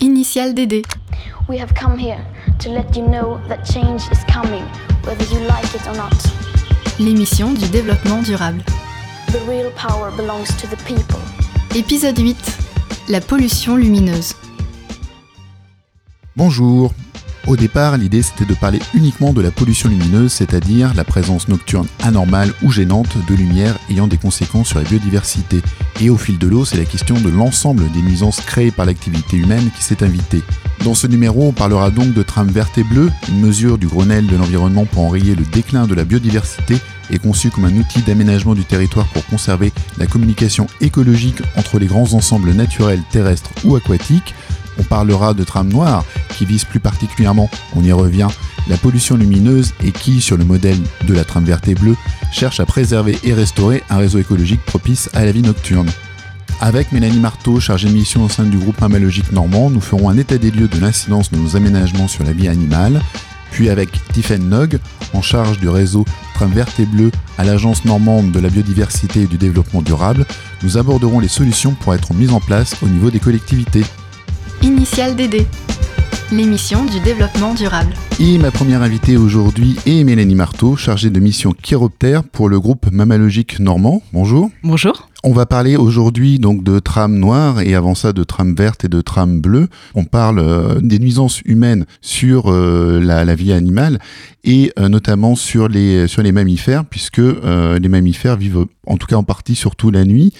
Initial DD. We have come here to let you know that change is coming, whether you like it or not. L'émission du développement durable. The real power belongs to the people. Épisode 8. La pollution lumineuse. Bonjour. Au départ, l'idée c'était de parler uniquement de la pollution lumineuse, c'est-à-dire la présence nocturne anormale ou gênante de lumière ayant des conséquences sur la biodiversité. Et au fil de l'eau, c'est la question de l'ensemble des nuisances créées par l'activité humaine qui s'est invitée. Dans ce numéro, on parlera donc de trame verte et bleue, une mesure du Grenelle de l'environnement pour enrayer le déclin de la biodiversité et conçue comme un outil d'aménagement du territoire pour conserver la communication écologique entre les grands ensembles naturels terrestres ou aquatiques. On parlera de trame noire, qui vise plus particulièrement, on y revient, la pollution lumineuse et qui, sur le modèle de la trame verte et bleue, cherche à préserver et restaurer un réseau écologique propice à la vie nocturne. Avec Mélanie Marteau, chargée mission au sein du groupe Mammalogique Normand, nous ferons un état des lieux de l'incidence de nos aménagements sur la vie animale. Puis avec Tiffen Nog, en charge du réseau Trame verte et bleue à l'Agence normande de la biodiversité et du développement durable, nous aborderons les solutions pour être mises en place au niveau des collectivités. Initial DD. L'émission du développement durable. Et ma première invitée aujourd'hui est Mélanie Marteau, chargée de mission chiroptère pour le groupe Mammalogique Normand. Bonjour. Bonjour. On va parler aujourd'hui donc de trame noire et avant ça de trame verte et de trame bleue. On parle euh, des nuisances humaines sur euh, la, vie animale et euh, notamment sur les sur les mammifères puisque les mammifères vivent en tout cas en partie surtout la nuit.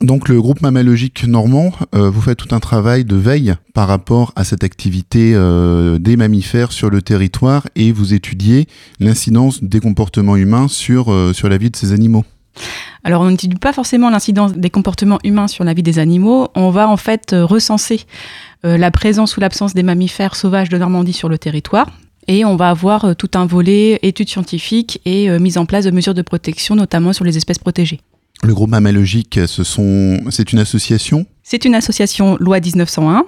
Donc le groupe mammalogique normand, vous faites tout un travail de veille par rapport à cette activité des mammifères sur le territoire et vous étudiez l'incidence des comportements humains sur sur la vie de ces animaux. Alors on n'étudie pas forcément l'incidence des comportements humains sur la vie des animaux, on va en fait recenser euh, la présence ou l'absence des mammifères sauvages de Normandie sur le territoire. Et on va avoir euh, tout un volet études scientifiques et euh, mise en place de mesures de protection, notamment sur les espèces protégées. Le groupe mammalogique, c'est une association C'est une association loi 1901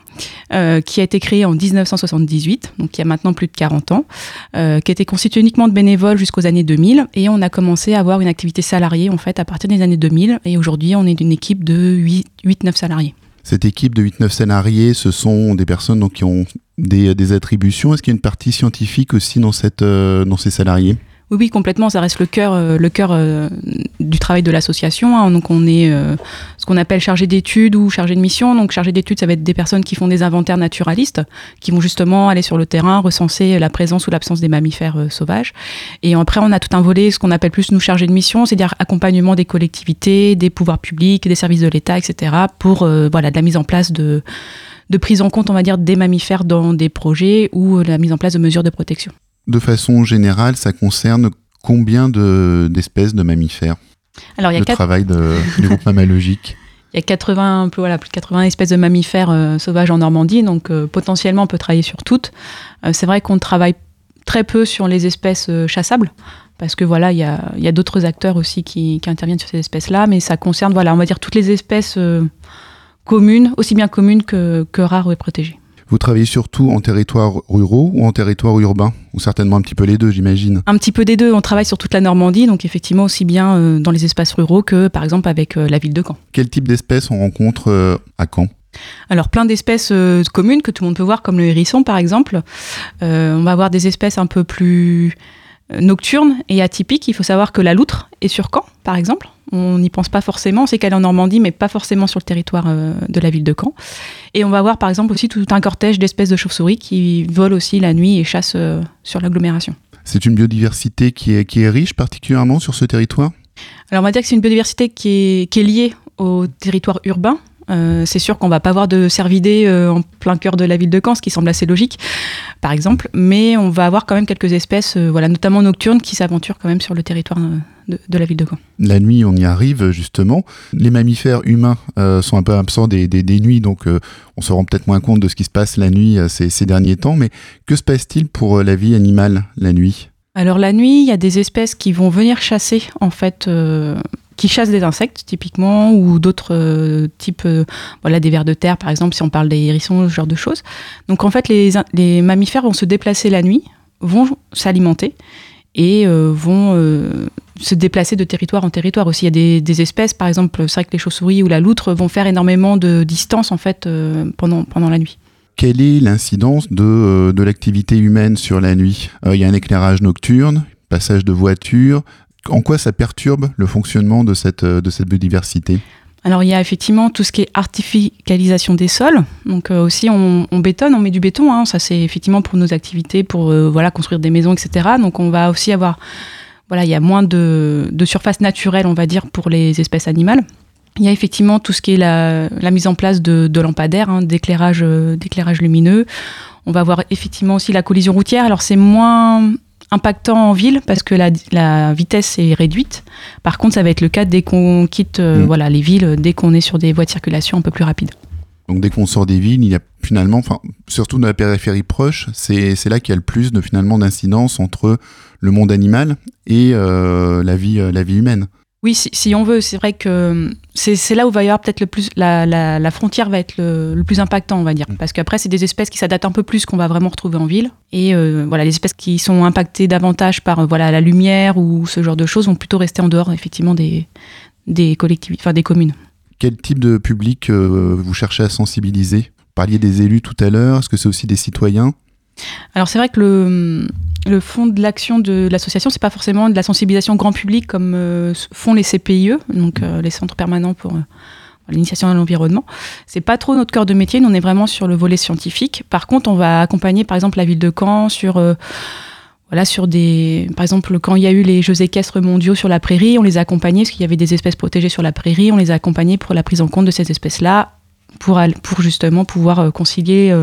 euh, qui a été créée en 1978, donc il y a maintenant plus de 40 ans, euh, qui été constituée uniquement de bénévoles jusqu'aux années 2000 et on a commencé à avoir une activité salariée en fait à partir des années 2000 et aujourd'hui on est d'une équipe de 8-9 salariés. Cette équipe de 8-9 salariés, ce sont des personnes donc, qui ont des, des attributions. Est-ce qu'il y a une partie scientifique aussi dans, cette, euh, dans ces salariés? Oui, oui, complètement. Ça reste le cœur, euh, le cœur euh, du travail de l'association. Hein. Donc, on est euh, ce qu'on appelle chargé d'études ou chargé de mission. Donc, chargé d'études, ça va être des personnes qui font des inventaires naturalistes, qui vont justement aller sur le terrain, recenser la présence ou l'absence des mammifères sauvages. Et après, on a tout un volet, ce qu'on appelle plus nous chargés de mission, c'est-à-dire accompagnement des collectivités, des pouvoirs publics, des services de l'État, etc., pour voilà de la mise en place de de prise en compte, on va dire, des mammifères dans des projets ou la mise en place de mesures de protection de façon générale, ça concerne combien d'espèces de, mammifères Alors, il y a le quatre... travail de, du groupe mammalogique Il y a 80, voilà, plus de 80 espèces de mammifères euh, sauvages en Normandie, donc euh, potentiellement on peut travailler sur toutes. Euh, c'est vrai qu'on travaille très peu sur les espèces chassables, parce que voilà, il y a, y a d'autres acteurs aussi qui, qui, interviennent sur ces espèces-là, mais ça concerne, voilà, on va dire toutes les espèces communes, aussi bien communes que, que rares et protégées. Vous travaillez surtout en territoire ruraux ou en territoire urbain Ou certainement un petit peu les deux, j'imagine Un petit peu des deux. On travaille sur toute la Normandie, donc effectivement aussi bien euh, dans les espaces ruraux que par exemple avec euh, la ville de Caen. Quel type d'espèces on rencontre euh, à Caen alors plein d'espèces euh, communes que tout le monde peut voir, comme le hérisson par exemple. Euh, on va avoir des espèces un peu plus nocturnes et atypiques. Il faut savoir que la loutre est sur Caen, par exemple. On n'y pense pas forcément. On sait qu'elle est en Normandie, mais pas forcément sur le territoire euh, de la ville de Caen. Et on va avoir, par exemple, aussi tout un cortège d'espèces de chauves-souris qui volent aussi la nuit et chassent euh, sur l'agglomération. C'est une biodiversité qui est, qui est riche particulièrement sur ce territoire? Alors on va dire que c'est une biodiversité qui est, qui est liée au territoire urbain, euh, c'est sûr qu'on va pas avoir de cervidés euh, en plein cœur de la ville de Caen, ce qui semble assez logique, par exemple, mais on va avoir quand même quelques espèces, euh, voilà, notamment nocturnes, qui s'aventurent quand même sur le territoire de, de, la ville de Caen. La nuit, on y arrive justement. Les mammifères humains sont un peu absents des, des, des nuits, donc on se rend peut-être moins compte de ce qui se passe la nuit ces, ces derniers temps. Mais que se passe-t-il pour la vie animale la nuit? Alors la nuit, il y a des espèces qui vont venir chasser en fait euh, qui chassent des insectes typiquement ou d'autres euh, types, euh, voilà, des vers de terre par exemple, si on parle des hérissons, ce genre de choses. Donc en fait, les, les mammifères vont se déplacer la nuit, vont s'alimenter et euh, vont se déplacer de territoire en territoire aussi. Il y a des, des espèces, par exemple, c'est vrai que les chauves-souris ou la loutre vont faire énormément de distance en fait pendant, pendant la nuit. Quelle est l'incidence de, de l'activité humaine sur la nuit? Il y a un éclairage nocturne, passage de voitures. En quoi ça perturbe le fonctionnement de cette, de cette biodiversité? Alors il y a effectivement tout ce qui est artificialisation des sols. Donc euh, aussi on, bétonne, on met du béton. Hein. ça c'est effectivement pour nos activités, pour euh, voilà construire des maisons, etc. Donc on va aussi avoir voilà il y a moins de, surface naturelle on va dire pour les espèces animales. Il y a effectivement tout ce qui est la, mise en place de, lampadaires, hein, d'éclairage, euh, d'éclairage lumineux. On va avoir effectivement aussi la collision routière. Alors c'est moins impactant en ville parce que la, vitesse est réduite. Par contre, ça va être le cas dès qu'on quitte euh, mm. voilà, les villes, dès qu'on est sur des voies de circulation un peu plus rapides. Donc dès qu'on sort des villes, il y a finalement, enfin, surtout dans la périphérie proche, c'est là qu'il y a le plus de finalement d'incidence entre le monde animal et euh, la vie euh, la vie humaine. Oui, si, on veut, c'est vrai que c'est là où va y avoir peut-être le plus la, frontière va être le, plus impactant, on va dire, mm. parce qu'après c'est des espèces qui s'adaptent un peu plus qu'on va vraiment retrouver en ville, et euh, voilà les espèces qui sont impactées davantage par euh, voilà la lumière ou ce genre de choses vont plutôt rester en dehors effectivement des des collectivités, enfin des communes. Quel type de public euh, vous cherchez à sensibiliser? Vous parliez des élus tout à l'heure, est-ce que c'est aussi des citoyens? Alors c'est vrai que le, fond de l'action de l'association, c'est pas forcément de la sensibilisation grand public comme euh, font les CPIE, donc euh, les centres permanents pour euh, l'initiation à l'environnement. C'est pas trop notre cœur de métier, nous on est vraiment sur le volet scientifique. Par contre, on va accompagner par exemple la ville de Caen sur voilà, sur des. Par exemple, quand il y a eu les Jeux équestres mondiaux sur la prairie, on les a accompagnés parce qu'il y avait des espèces protégées sur la prairie, on les a accompagnés pour la prise en compte de ces espèces-là, pour, pour justement pouvoir concilier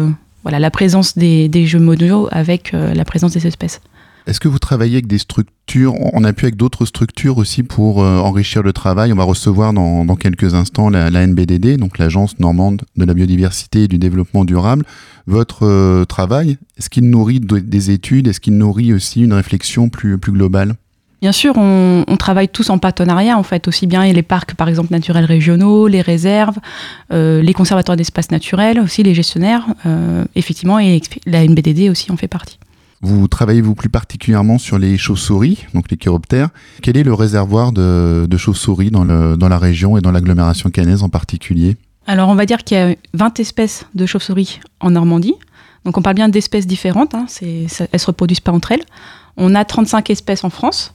voilà, la présence des, jeux mondiaux avec euh, la présence des espèces. Est-ce que vous travaillez avec des structures On a pu avec d'autres structures aussi pour euh, enrichir le travail. On va recevoir dans, quelques instants la, NBDD, donc l'Agence normande de la biodiversité et du développement durable. Votre euh, travail, est-ce qu'il nourrit des études? Est-ce qu'il nourrit aussi une réflexion plus, plus globale? Bien sûr, on, travaille tous en partenariat, en fait, aussi bien les parcs, par exemple, naturels régionaux, les réserves, euh, les conservateurs d'espaces naturels, aussi les gestionnaires, euh, effectivement, et la NBDD aussi en fait partie. Vous travaillez-vous plus particulièrement sur les chauves-souris, donc les chiroptères? Quel est le réservoir de, chauves-souris dans, dans la région et dans l'agglomération cannaise en particulier? Alors, on va dire qu'il y a 20 espèces de chauves-souris en Normandie. Donc, on parle bien d'espèces différentes, hein, elles ne se reproduisent pas entre elles. On a 35 espèces en France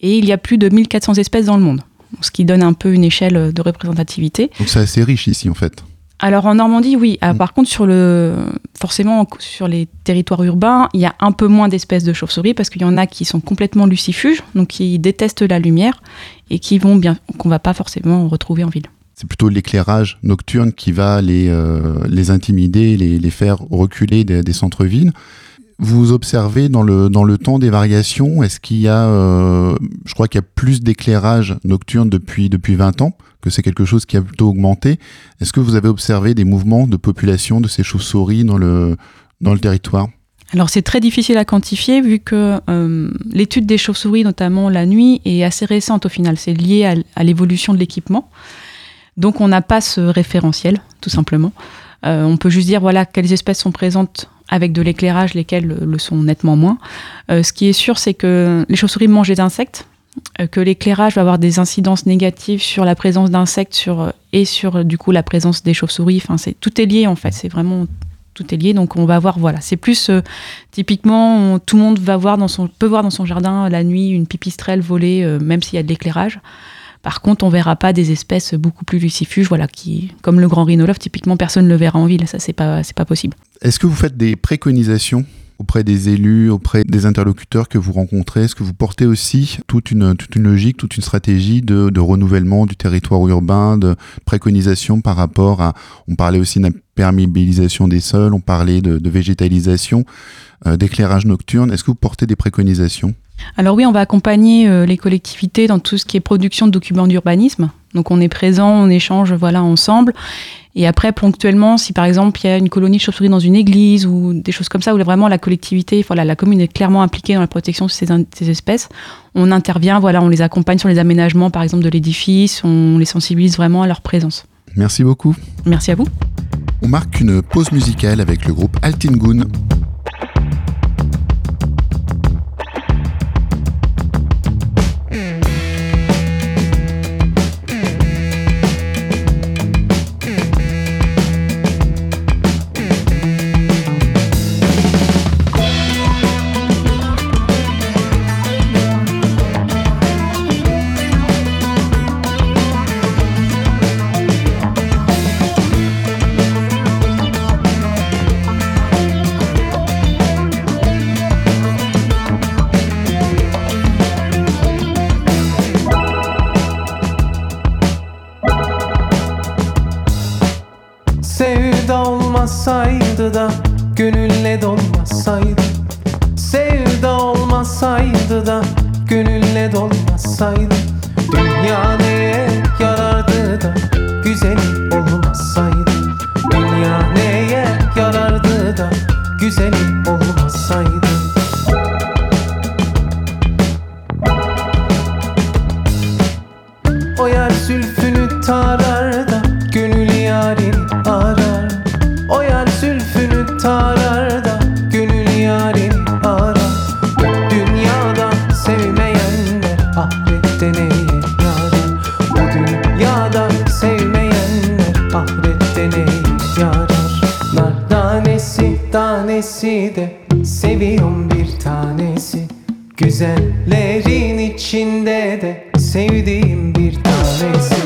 et il y a plus de 1400 espèces dans le monde, ce qui donne un peu une échelle de représentativité. Donc c'est assez riche ici en fait. Alors en Normandie, oui. Ah, mm. Par contre, sur le, forcément, sur les territoires urbains, il y a un peu moins d'espèces de chauves-souris parce qu'il y en a qui sont complètement lucifuges, donc qui détestent la lumière et qui vont bien, qu'on va pas forcément retrouver en ville. C'est plutôt l'éclairage nocturne qui va les, euh, les intimider, les, les faire reculer des centres-villes vous observez dans le, dans le temps des variations Est-ce qu'il y a, euh, je crois qu'il y a plus d'éclairage nocturne depuis, depuis 20 ans, que c'est quelque chose qui a plutôt augmenté. Est-ce que vous avez observé des mouvements de population de ces chauves-souris dans le, dans le territoire? Alors c'est très difficile à quantifier vu que euh, l'étude des chauves-souris, notamment la nuit, est assez récente au final. C'est lié à, l'évolution de l'équipement. Donc on n'a pas ce référentiel, tout simplement. Euh, on peut juste dire voilà quelles espèces sont présentes avec de l'éclairage, lesquelles le sont nettement moins. Euh, ce qui est sûr, c'est que les chauves-souris mangent des insectes, euh, que l'éclairage va avoir des incidences négatives sur la présence d'insectes sur, et sur du coup la présence des chauves-souris. Enfin, c'est tout est lié en fait. C'est vraiment tout est lié. Donc on va voir voilà. C'est plus typiquement tout le monde va voir dans son peut voir dans son jardin la nuit une pipistrelle voler, même s'il y a de l'éclairage. Par contre, on verra pas des espèces beaucoup plus lucifuges, voilà, qui, comme le grand rhinolophe, typiquement, personne ne le verra en ville. Ça, c'est pas, c'est pas possible. Est-ce que vous faites des préconisations auprès des élus, auprès des interlocuteurs que vous rencontrez? Est-ce que vous portez aussi toute une, toute une logique, toute une stratégie de, renouvellement du territoire urbain, de préconisation par rapport à... On parlait aussi d'imperméabilisation des sols, on parlait de, de végétalisation, euh, d'éclairage nocturne. Est-ce que vous portez des préconisations? Alors oui, on va accompagner euh, les collectivités dans tout ce qui est production de documents d'urbanisme. Donc on est présent, on échange voilà ensemble. Et après, ponctuellement, si par exemple il y a une colonie de chauves-souris dans une église ou des choses comme ça, où vraiment la collectivité, voilà, la commune est clairement impliquée dans la protection de ces, ces espèces, on intervient, voilà, on les accompagne sur les aménagements, par exemple, de l'édifice, on les sensibilise vraiment à leur présence. Merci beaucoup. Merci à vous. On marque une pause musicale avec le groupe Altingun. Tanesi de seviyorum bir tanesi. Güzellerin içinde de sevdiğim bir tanesi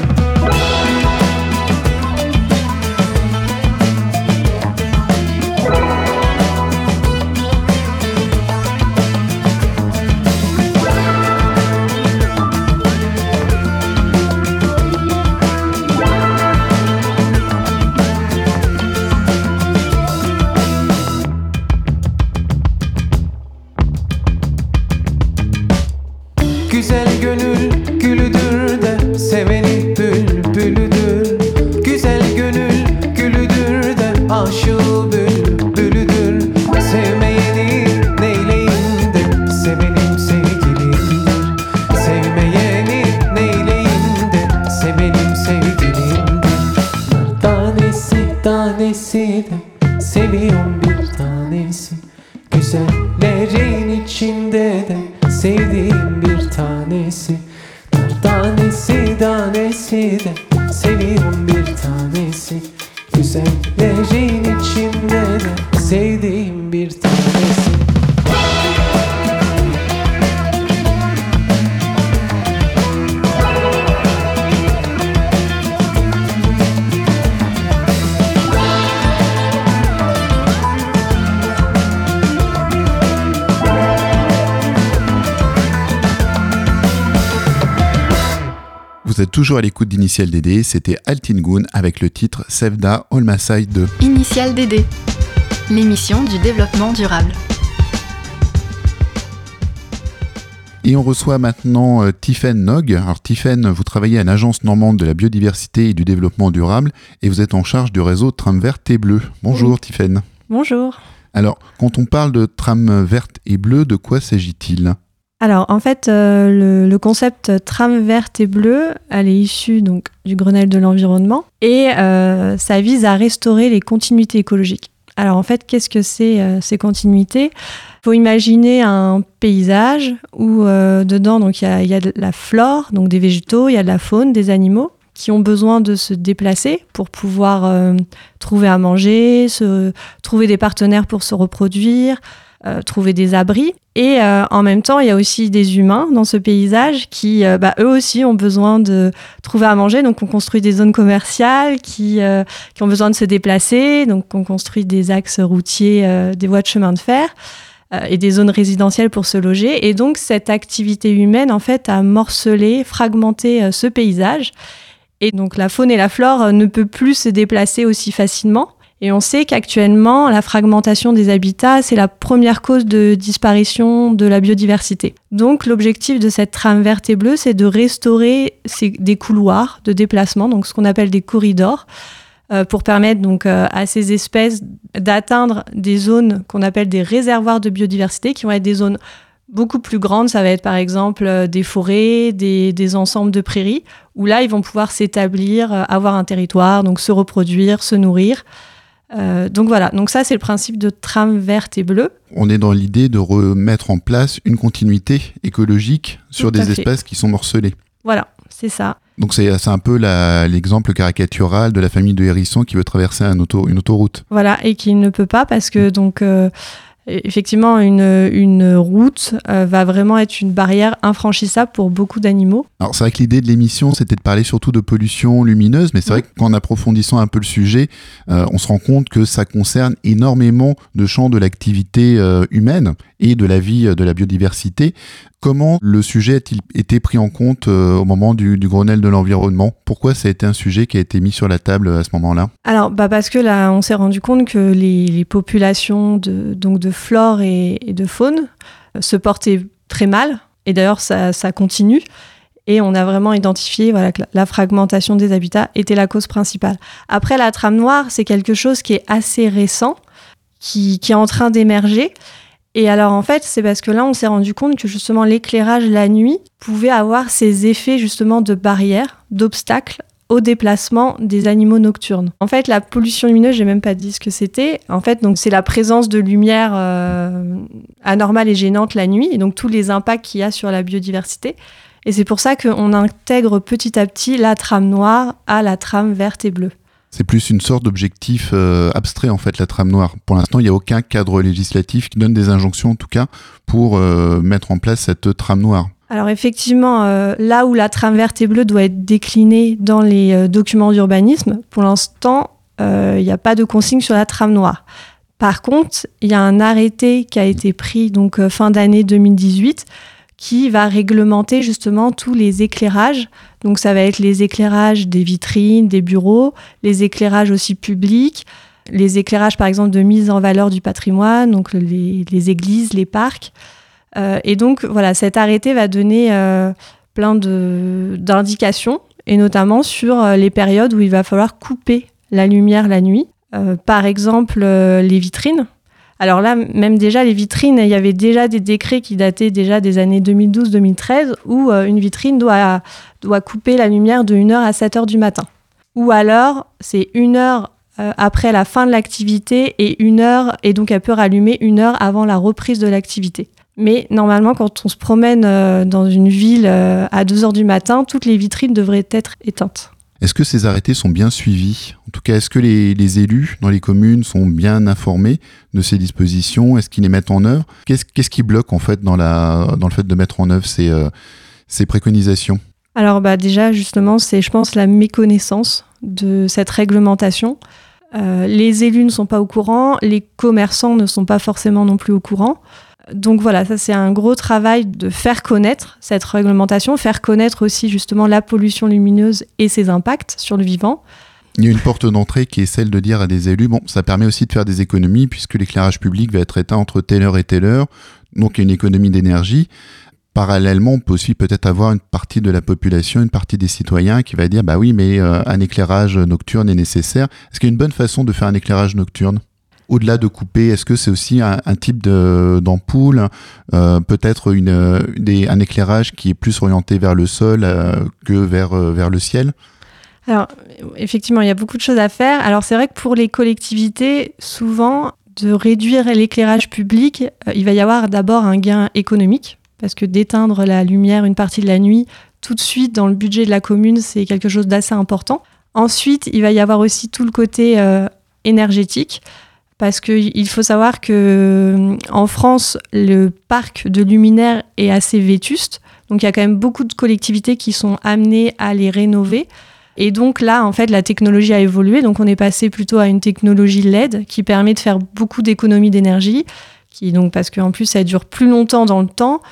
toujours à l'écoute d'Initial DD, c'était Altingun avec le titre Sevda Olmasai 2. Initial DD, l'émission du développement durable. Et on reçoit maintenant euh, Tiffaine Nog. Alors Tiffaine, vous travaillez à l'Agence normande de la biodiversité et du développement durable et vous êtes en charge du réseau Tram Verte et Bleue. Bonjour Oui. Tiffaine. Bonjour. Alors, quand on parle de tram verte et bleue, de quoi s'agit-il? Alors en fait, euh, le, concept trame verte et bleue, elle est issue donc du Grenelle de l'environnement et euh, ça vise à restaurer les continuités écologiques. Alors en fait, qu'est-ce que c'est euh, ces continuités? Il faut imaginer un paysage où dedans il y a, de la flore, donc des végétaux, il y a de la faune, des animaux qui ont besoin de se déplacer pour pouvoir trouver à manger, se, trouver des partenaires pour se reproduire, euh, trouver des abris. Et euh, en même temps, il y a aussi des humains dans ce paysage qui, euh, bah, eux aussi, ont besoin de trouver à manger. Donc, on construit des zones commerciales qui, qui ont besoin de se déplacer. Donc, on construit des axes routiers, des voies de chemin de fer et des zones résidentielles pour se loger. Et donc, cette activité humaine, en fait, a morcelé, fragmenté ce paysage. Et donc, la faune et la flore ne peut plus se déplacer aussi facilement. Et on sait qu'actuellement, la fragmentation des habitats, c'est la première cause de disparition de la biodiversité. Donc l'objectif de cette trame verte et bleue, c'est de restaurer des couloirs de déplacement, donc ce qu'on appelle des corridors, euh, pour permettre donc euh, à ces espèces d'atteindre des zones qu'on appelle des réservoirs de biodiversité, qui vont être des zones beaucoup plus grandes. Ça va être par exemple euh, des forêts, des, des ensembles de prairies, où là, ils vont pouvoir s'établir, avoir un territoire, donc se reproduire, se nourrir. Euh, donc voilà, donc ça c'est le principe de trame verte et bleue. On est dans l'idée de remettre en place une continuité écologique sur des fait. espèces qui sont morcelées. Voilà, c'est ça. Donc c'est un peu l'exemple caricatural de la famille de hérissons qui veut traverser un auto- une autoroute. Voilà, et qui ne peut pas parce que donc euh, effectivement une, une route euh, va vraiment être une barrière infranchissable pour beaucoup d'animaux. Alors c'est vrai que l'idée de l'émission c'était de parler surtout de pollution lumineuse, mais c'est vrai qu'en approfondissant un peu le sujet, euh, on se rend compte que ça concerne énormément de champs de l'activité euh, humaine et de la vie euh, de la biodiversité. Comment le sujet a-t-il été pris en compte euh, au moment du, Grenelle de l'environnement? Pourquoi ça a été un sujet qui a été mis sur la table à ce moment-là? Alors, bah parce que là, on s'est rendu compte que les, populations de, donc de flore et, de faune se portaient très mal. Et d'ailleurs, ça, continue. Et on a vraiment identifié voilà, que la fragmentation des habitats était la cause principale. Après, la trame noire, c'est quelque chose qui est assez récent, qui est en train d'émerger. Et alors en fait, c'est parce que là, on s'est rendu compte que justement l'éclairage la nuit pouvait avoir ces effets justement de barrière, d'obstacle au déplacement des animaux nocturnes. En fait, la pollution lumineuse, j'ai même pas dit ce que c'était. En fait, c'est la présence de lumière euh, anormale et gênante la nuit, et donc tous les impacts qu'il y a sur la biodiversité. Et c'est pour ça qu'on intègre petit à petit la trame noire à la trame verte et bleue. C'est plus une sorte d'objectif euh, abstrait en fait, la trame noire. Pour l'instant, il n'y a aucun cadre législatif qui donne des injonctions en tout cas pour euh, mettre en place cette trame noire. Alors effectivement, euh, là où la trame verte et bleue doit être déclinée dans les documents d'urbanisme, pour l'instant, il n'y a pas de consigne sur la trame noire. Par contre, il y a un arrêté qui a été pris donc fin d'année 2018 qui va réglementer justement tous les éclairages. Donc ça va être les éclairages des vitrines, des bureaux, les éclairages aussi publics, les éclairages par exemple de mise en valeur du patrimoine, donc les, églises, les parcs. Euh, et donc voilà, cet arrêté va donner euh, plein d'indications, et notamment sur euh, les périodes où il va falloir couper la lumière la nuit. par exemple, les vitrines. Alors là, même déjà, les vitrines, il y avait déjà des décrets qui dataient déjà des années 2012-2013 où euh, une vitrine doit, doit couper la lumière de 1h à 7h du matin. Ou alors, c'est une heure euh, après la fin de l'activité et une heure, et donc elle peut rallumer une heure avant la reprise de l'activité. Mais normalement, quand on se promène euh, dans une ville à 2h du matin, toutes les vitrines devraient être éteintes. Est-ce que ces arrêtés sont bien suivis? En tout cas, est-ce que les, élus dans les communes sont bien informés de ces dispositions? Est-ce qu'ils les mettent en œuvre? Qu'est-ce qui bloque en fait dans, le fait de mettre en œuvre ces, euh, préconisations? Alors bah, déjà, justement, c'est je pense la méconnaissance de cette réglementation. Euh, les élus ne sont pas au courant, les commerçants ne sont pas forcément non plus au courant. Donc voilà, ça c'est un gros travail de faire connaître cette réglementation, faire connaître aussi justement la pollution lumineuse et ses impacts sur le vivant. Il y a une porte d'entrée qui est celle de dire à des élus, bon, ça permet aussi de faire des économies puisque l'éclairage public va être éteint entre telle heure et telle heure, donc il y a une économie d'énergie. Parallèlement, on peut aussi peut-être avoir une partie de la population, une partie des citoyens qui va dire, bah oui, mais euh, un éclairage nocturne est nécessaire. Est-ce qu'il y a une bonne façon de faire un éclairage nocturne? Au-delà de couper, est-ce que c'est aussi un, type d'ampoule, euh, peut-être un éclairage qui est plus orienté vers le sol euh, que vers, euh, vers le ciel? Alors, effectivement, il y a beaucoup de choses à faire. Alors, c'est vrai que pour les collectivités, souvent, de réduire l'éclairage public, il va y avoir d'abord un gain économique, parce que d'éteindre la lumière une partie de la nuit, tout de suite, dans le budget de la commune, c'est quelque chose d'assez important. Ensuite, il va y avoir aussi tout le côté énergétique parce qu'il faut savoir que euh, en France, le parc de luminaires est assez vétuste. Donc il y a quand même beaucoup de collectivités qui sont amenées à les rénover. Et donc là, en fait, la technologie a évolué. Donc on est passé plutôt à une technologie LED qui permet de faire beaucoup d'économies d'énergie, parce qu'en plus ça dure plus longtemps dans le temps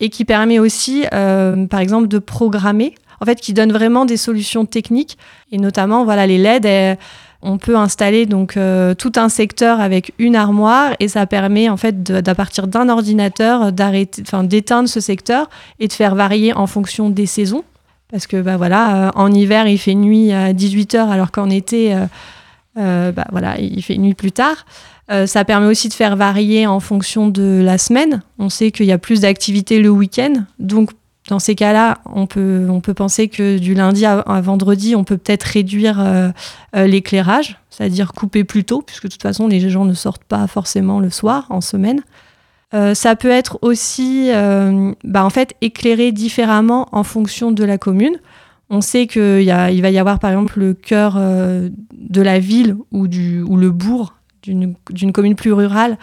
et qui permet aussi, euh, par exemple, de programmer. En fait, qui donne vraiment des solutions techniques et notamment, voilà, les LED. On peut installer donc euh, tout un secteur avec une armoire et ça permet en fait d'à partir d'un ordinateur d'éteindre ce secteur et de faire varier en fonction des saisons. Parce que bah voilà, euh, en hiver il fait nuit à 18 h alors qu'en été, euh, bah, voilà, il fait nuit plus tard. ça permet aussi de faire varier en fonction de la semaine. On sait qu'il y a plus d'activités le week-end, donc dans ces cas-là, on peut, penser que du lundi à, vendredi, on peut peut-être réduire euh, euh, l'éclairage, c'est-à-dire couper plus tôt, puisque de toute façon, les gens ne sortent pas forcément le soir, en semaine. Euh, ça peut être aussi bah, en fait, éclairé différemment en fonction de la commune. On sait qu'il il va y avoir par exemple le cœur de la ville ou le bourg d'une commune plus rurale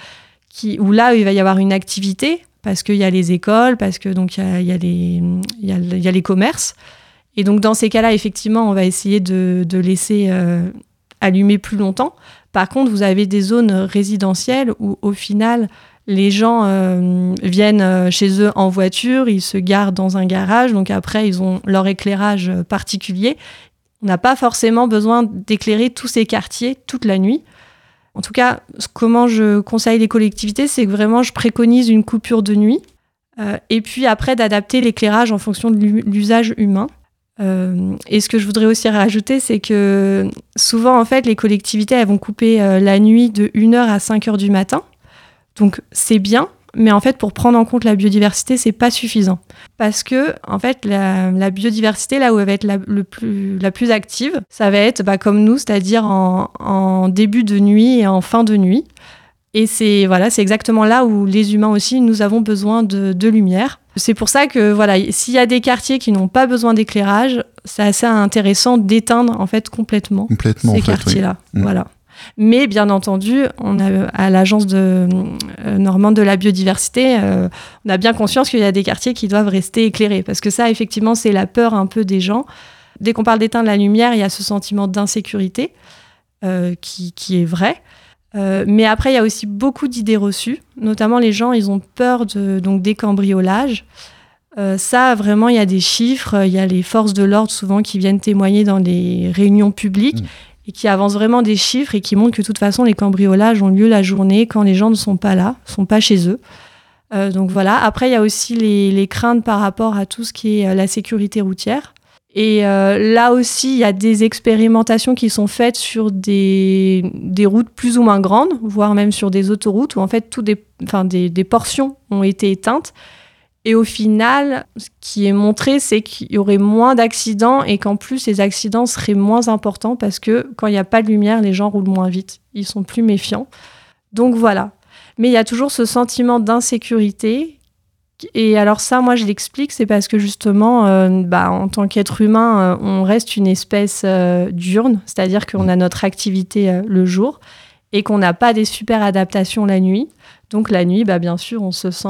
qui, où là, il va y avoir une activité parce qu'il y a les écoles, parce que donc il y a, y, a les, commerces. Et donc dans ces cas-là, effectivement, on va essayer de, de laisser euh, allumer plus longtemps. Par contre, vous avez des zones résidentielles où au final, Les gens euh, viennent euh, chez eux en voiture, ils se garent dans un garage, donc après ils ont leur éclairage particulier. On n'a pas forcément besoin d'éclairer tous ces quartiers toute la nuit. En tout cas, comment je conseille les collectivités, c'est que vraiment je préconise une coupure de nuit euh, et puis après d'adapter l'éclairage en fonction de l'usage humain. Euh, et ce que je voudrais aussi rajouter, c'est que souvent, en fait, les collectivités, elles vont couper euh, la nuit de 1h à 5h du matin. Donc, c'est bien, mais en fait, pour prendre en compte la biodiversité, c'est pas suffisant. Parce que, en fait, la, biodiversité, là où elle va être la, le plus, la plus active, ça va être bah, comme nous, c'est-à-dire en, en, début de nuit et en fin de nuit. Et c'est voilà, c'est exactement là où les humains aussi, nous avons besoin de, de lumière. C'est pour ça que voilà, s'il y a des quartiers qui n'ont pas besoin d'éclairage, c'est assez intéressant d'éteindre en fait complètement, complètement ces quartiers-là. Mm. Voilà. Mais bien entendu, on a à l'agence euh, normande de la biodiversité, euh, on a bien conscience qu'il y a des quartiers qui doivent rester éclairés parce que ça, effectivement, c'est la peur un peu des gens. Dès qu'on parle d'éteindre la lumière, il y a ce sentiment d'insécurité euh, qui, est vrai. Mais après, il y a aussi beaucoup d'idées reçues. Notamment, les gens, ils ont peur donc, des cambriolages. Ça, vraiment, il y a des chiffres. Il y a les forces de l'ordre, souvent, qui viennent témoigner dans les réunions publiques mmh. Et qui avancent vraiment des chiffres et qui montrent que, de toute façon, les cambriolages ont lieu la journée quand les gens ne sont pas là, sont pas chez eux. Euh, donc voilà. Après, il y a aussi les, craintes par rapport à tout ce qui est la sécurité routière. Et euh, là aussi, il y a des expérimentations qui sont faites sur des, routes plus ou moins grandes, voire même sur des autoroutes, où en fait, tout des portions ont été éteintes. Et au final, ce qui est montré, c'est qu'il y aurait moins d'accidents et qu'en plus, les accidents seraient moins importants parce que quand il n'y a pas de lumière, les gens roulent moins vite. Ils sont plus méfiants. Donc voilà. Mais il y a toujours ce sentiment d'insécurité et alors ça, moi, je l'explique, c'est parce que justement, euh, bah, en tant qu'être humain, euh, on reste une espèce euh, diurne, c'est-à-dire qu'on a notre activité le jour et qu'on n'a pas des super adaptations la nuit. Donc la nuit, bah, bien sûr, on se sent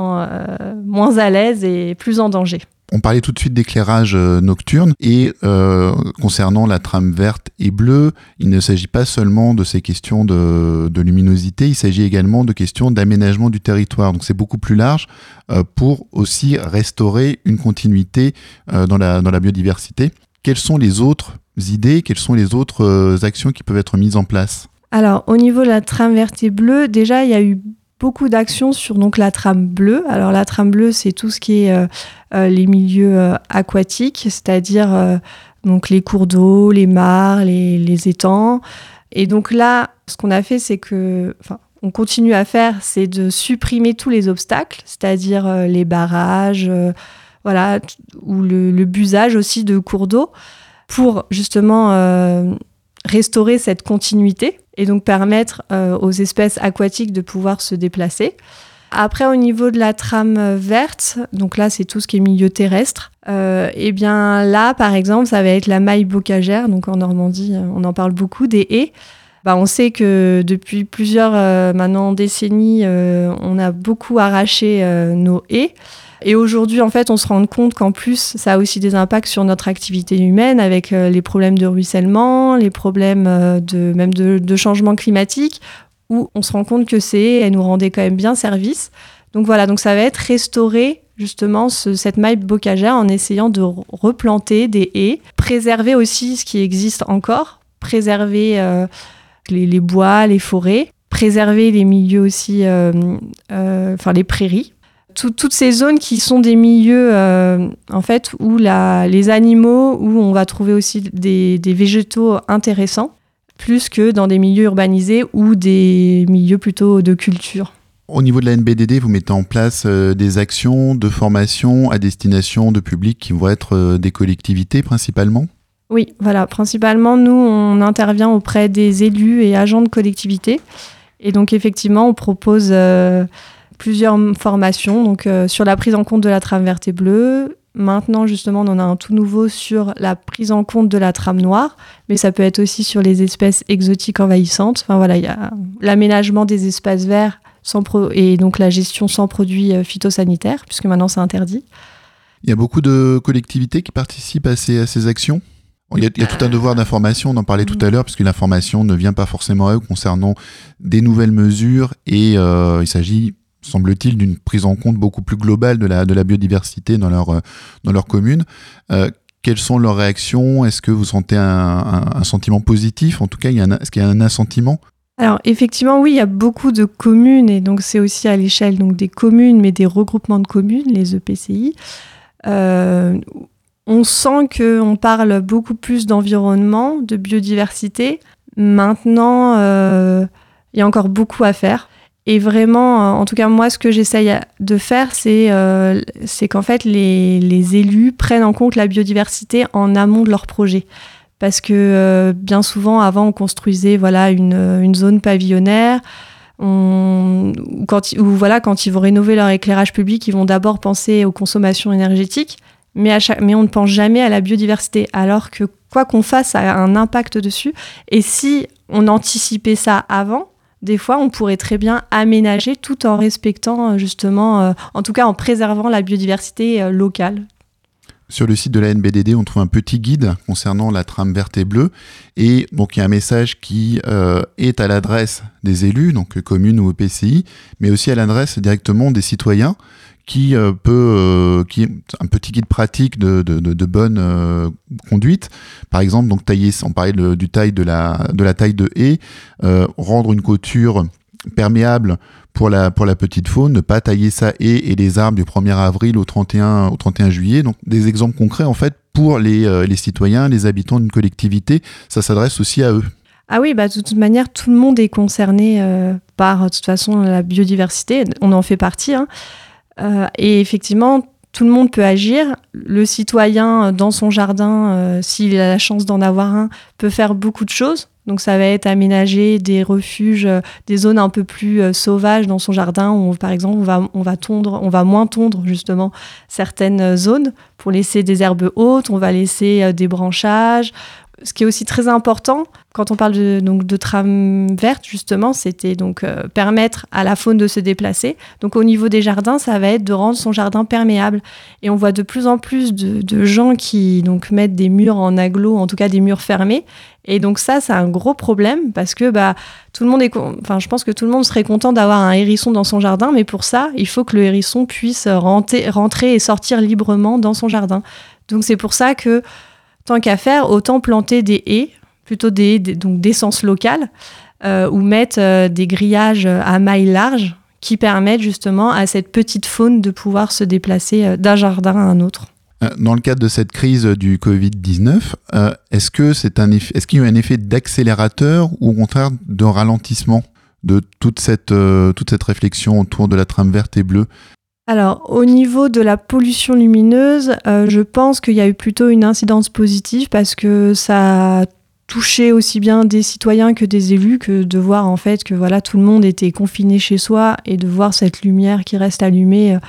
moins à l'aise et plus en danger. On parlait tout de suite d'éclairage euh, nocturne et euh, concernant la trame verte et bleue, il ne s'agit pas seulement de ces questions de, luminosité, il s'agit également de questions d'aménagement du territoire. Donc c'est beaucoup plus large euh, pour aussi restaurer une continuité dans, la, dans la biodiversité. Quelles sont les autres idées, quelles sont les autres actions qui peuvent être mises en place? Alors au niveau de la trame verte et bleue, déjà il y a eu beaucoup d'actions sur donc la trame bleue. Alors la trame bleue, c'est tout ce qui est euh, euh, les milieux euh, aquatiques, c'est-à-dire donc les cours d'eau, les mares, les, étangs. Et donc là, ce qu'on a fait, c'est que, enfin, on continue à faire, c'est de supprimer tous les obstacles, c'est-à-dire les barrages, voilà, ou le, le, busage aussi de cours d'eau, pour justement restaurer cette continuité et donc permettre euh, aux espèces aquatiques de pouvoir se déplacer. Après, au niveau de la trame verte, donc là, c'est tout ce qui est milieu terrestre. Euh, et bien là, par exemple, ça va être la maille bocagère. Donc en Normandie, on en parle beaucoup des haies. Bah, on sait que depuis plusieurs euh, maintenant décennies, on a beaucoup arraché nos haies. Et aujourd'hui, en fait, on se rend compte qu'en plus, ça a aussi des impacts sur notre activité humaine avec euh, les problèmes de ruissellement, les problèmes euh, de, même de, changement climatique, où on se rend compte que c'est, elle nous rendait quand même bien service. Donc voilà, donc ça va être restaurer justement cette maille bocagère en essayant de replanter des haies, préserver aussi ce qui existe encore, préserver euh, les, les, bois, les forêts, préserver les milieux aussi, enfin les prairies toutes ces zones qui sont des milieux euh, en fait où la, les animaux, où on va trouver aussi des, végétaux intéressants, plus que dans des milieux urbanisés ou des milieux plutôt de culture. Au niveau de la NBDD, vous mettez en place euh, des actions de formation à destination de publics qui vont être euh, des collectivités principalement? Oui, voilà. Principalement, nous, on intervient auprès des élus et agents de collectivités. Et donc, effectivement, on propose plusieurs formations donc euh, sur la prise en compte de la trame verte et bleue. Maintenant, justement, on en a un tout nouveau sur la prise en compte de la trame noire, mais ça peut être aussi sur les espèces exotiques envahissantes. Enfin voilà, il y a l'aménagement des espaces verts sans et donc la gestion sans produits euh, phytosanitaires, puisque maintenant c'est interdit. Il y a beaucoup de collectivités qui participent à ces, actions il y, a, il y, a, tout un devoir d'information, on en parlait tout à l'heure, puisque l'information ne vient pas forcément à eux concernant des nouvelles mesures et euh, il s'agit semble-t-il, d'une prise en compte beaucoup plus globale de la, de la biodiversité dans leur, dans leur commune. quelles sont leurs réactions? Est-ce que vous sentez un, sentiment positif? En tout cas, est-ce qu'il y a un assentiment? Alors effectivement, oui, il y a beaucoup de communes et donc c'est aussi à l'échelle donc des communes, mais des regroupements de communes, les EPCI. Euh, on sent qu'on parle beaucoup plus d'environnement, de biodiversité. Maintenant, euh, il y a encore beaucoup à faire. Et vraiment, en tout cas, moi, ce que j'essaye de faire, c'est euh, qu'en fait, les, les, élus prennent en compte la biodiversité en amont de leur projet. Parce que euh, bien souvent avant on construisait voilà une, une zone pavillonnaire. On, quand, ou voilà quand ils vont rénover leur éclairage public ils vont d'abord penser aux consommations énergétiques. Mais, à chaque, mais on ne pense jamais à la biodiversité. Alors que quoi qu'on fasse ça a un impact dessus. Et si on anticipait ça avant des fois, on pourrait très bien aménager tout en respectant euh, justement, euh, en tout cas en préservant la biodiversité locale. Sur le site de la NBDD, on trouve un petit guide concernant la trame verte et bleue. Et donc, il y a un message qui euh, est à l'adresse des élus, donc communes ou EPCI, mais aussi à l'adresse directement des citoyens qui euh, peut, euh, est un petit guide pratique de, de, bonne conduite. Par exemple, donc tailler, on parlait du taille de la, de la taille de haie, rendre une couture perméable pour la, pour la petite faune, ne pas tailler sa haie et les arbres du 1er avril au 31, au 31 juillet. Donc des exemples concrets en fait pour les, euh, les citoyens, les habitants d'une collectivité, ça s'adresse aussi à eux. Ah oui, bah, de toute manière, tout le monde est concerné euh, par de toute façon la biodiversité, on en fait partie. Hein. Euh, et effectivement, tout le monde peut agir. Le citoyen dans son jardin, s'il a la chance d'en avoir un, peut faire beaucoup de choses. Donc ça va être aménager des refuges, euh, des zones un peu plus euh, sauvages dans son jardin où par exemple on va, on va tondre, on va moins tondre justement certaines euh, zones pour laisser des herbes hautes, on va laisser des branchages, ce qui est aussi très important quand on parle de, donc, de trame verte, justement, c'était donc euh, permettre à la faune de se déplacer. Donc au niveau des jardins, ça va être de rendre son jardin perméable. Et on voit de plus en plus de, gens qui donc mettent des murs en aglo, en tout cas des murs fermés. Et donc ça, c'est un gros problème parce que bah, tout le monde est, enfin, je pense que tout le monde serait content d'avoir un hérisson dans son jardin, mais pour ça, il faut que le hérisson puisse rentrer, rentrer et sortir librement dans son jardin. Donc c'est pour ça que tant qu'à faire, autant planter des haies, plutôt des, donc d'essence locale, euh, ou mettre euh, des grillages à mailles larges qui permettent justement à cette petite faune de pouvoir se déplacer euh, d'un jardin à un autre. Dans le cadre de cette crise du Covid-19, est-ce qu'il y a eu un effet d'accélérateur ou au contraire de ralentissement de toute cette réflexion autour de la trame verte et bleue alors, au niveau de la pollution lumineuse, euh, je pense qu'il y a eu plutôt une incidence positive parce que ça a touché aussi bien des citoyens que des élus que de voir en fait que voilà tout le monde était confiné chez soi et de voir cette lumière qui reste allumée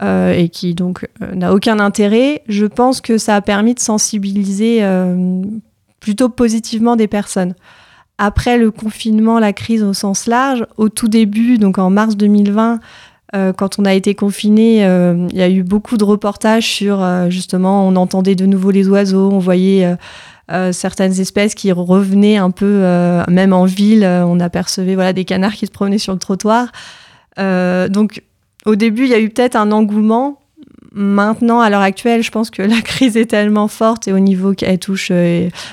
euh, et qui donc euh, n'a aucun intérêt. Je pense que ça a permis de sensibiliser plutôt positivement des personnes. Après le confinement, la crise au sens large, au tout début, donc en mars 2020, euh, quand on a été confiné, euh, il y a eu beaucoup de reportages sur euh, justement, on entendait de nouveau les oiseaux, on voyait certaines espèces qui revenaient un peu, même en ville, on apercevait voilà des canards qui se promenaient sur le trottoir. donc, au début, il y a eu peut-être un engouement. Maintenant, à l'heure actuelle, je pense que la crise est tellement forte et au niveau qu'elle touche,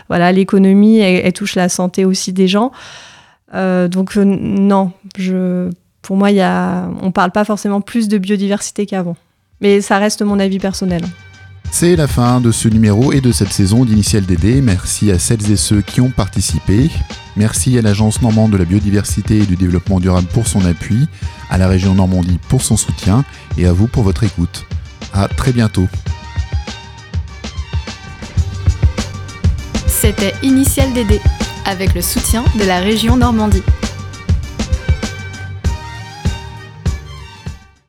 voilà, l'économie, elle, elle, touche la santé aussi des gens. donc non, je pour moi, y a, on ne parle pas forcément plus de biodiversité qu'avant. Mais ça reste mon avis personnel. C'est la fin de ce numéro et de cette saison d'Initial DD. Merci à celles et ceux qui ont participé. Merci à l'Agence normande de la biodiversité et du développement durable pour son appui, à la région Normandie pour son soutien et à vous pour votre écoute. À très bientôt. C'était Initial DD avec le soutien de la région Normandie.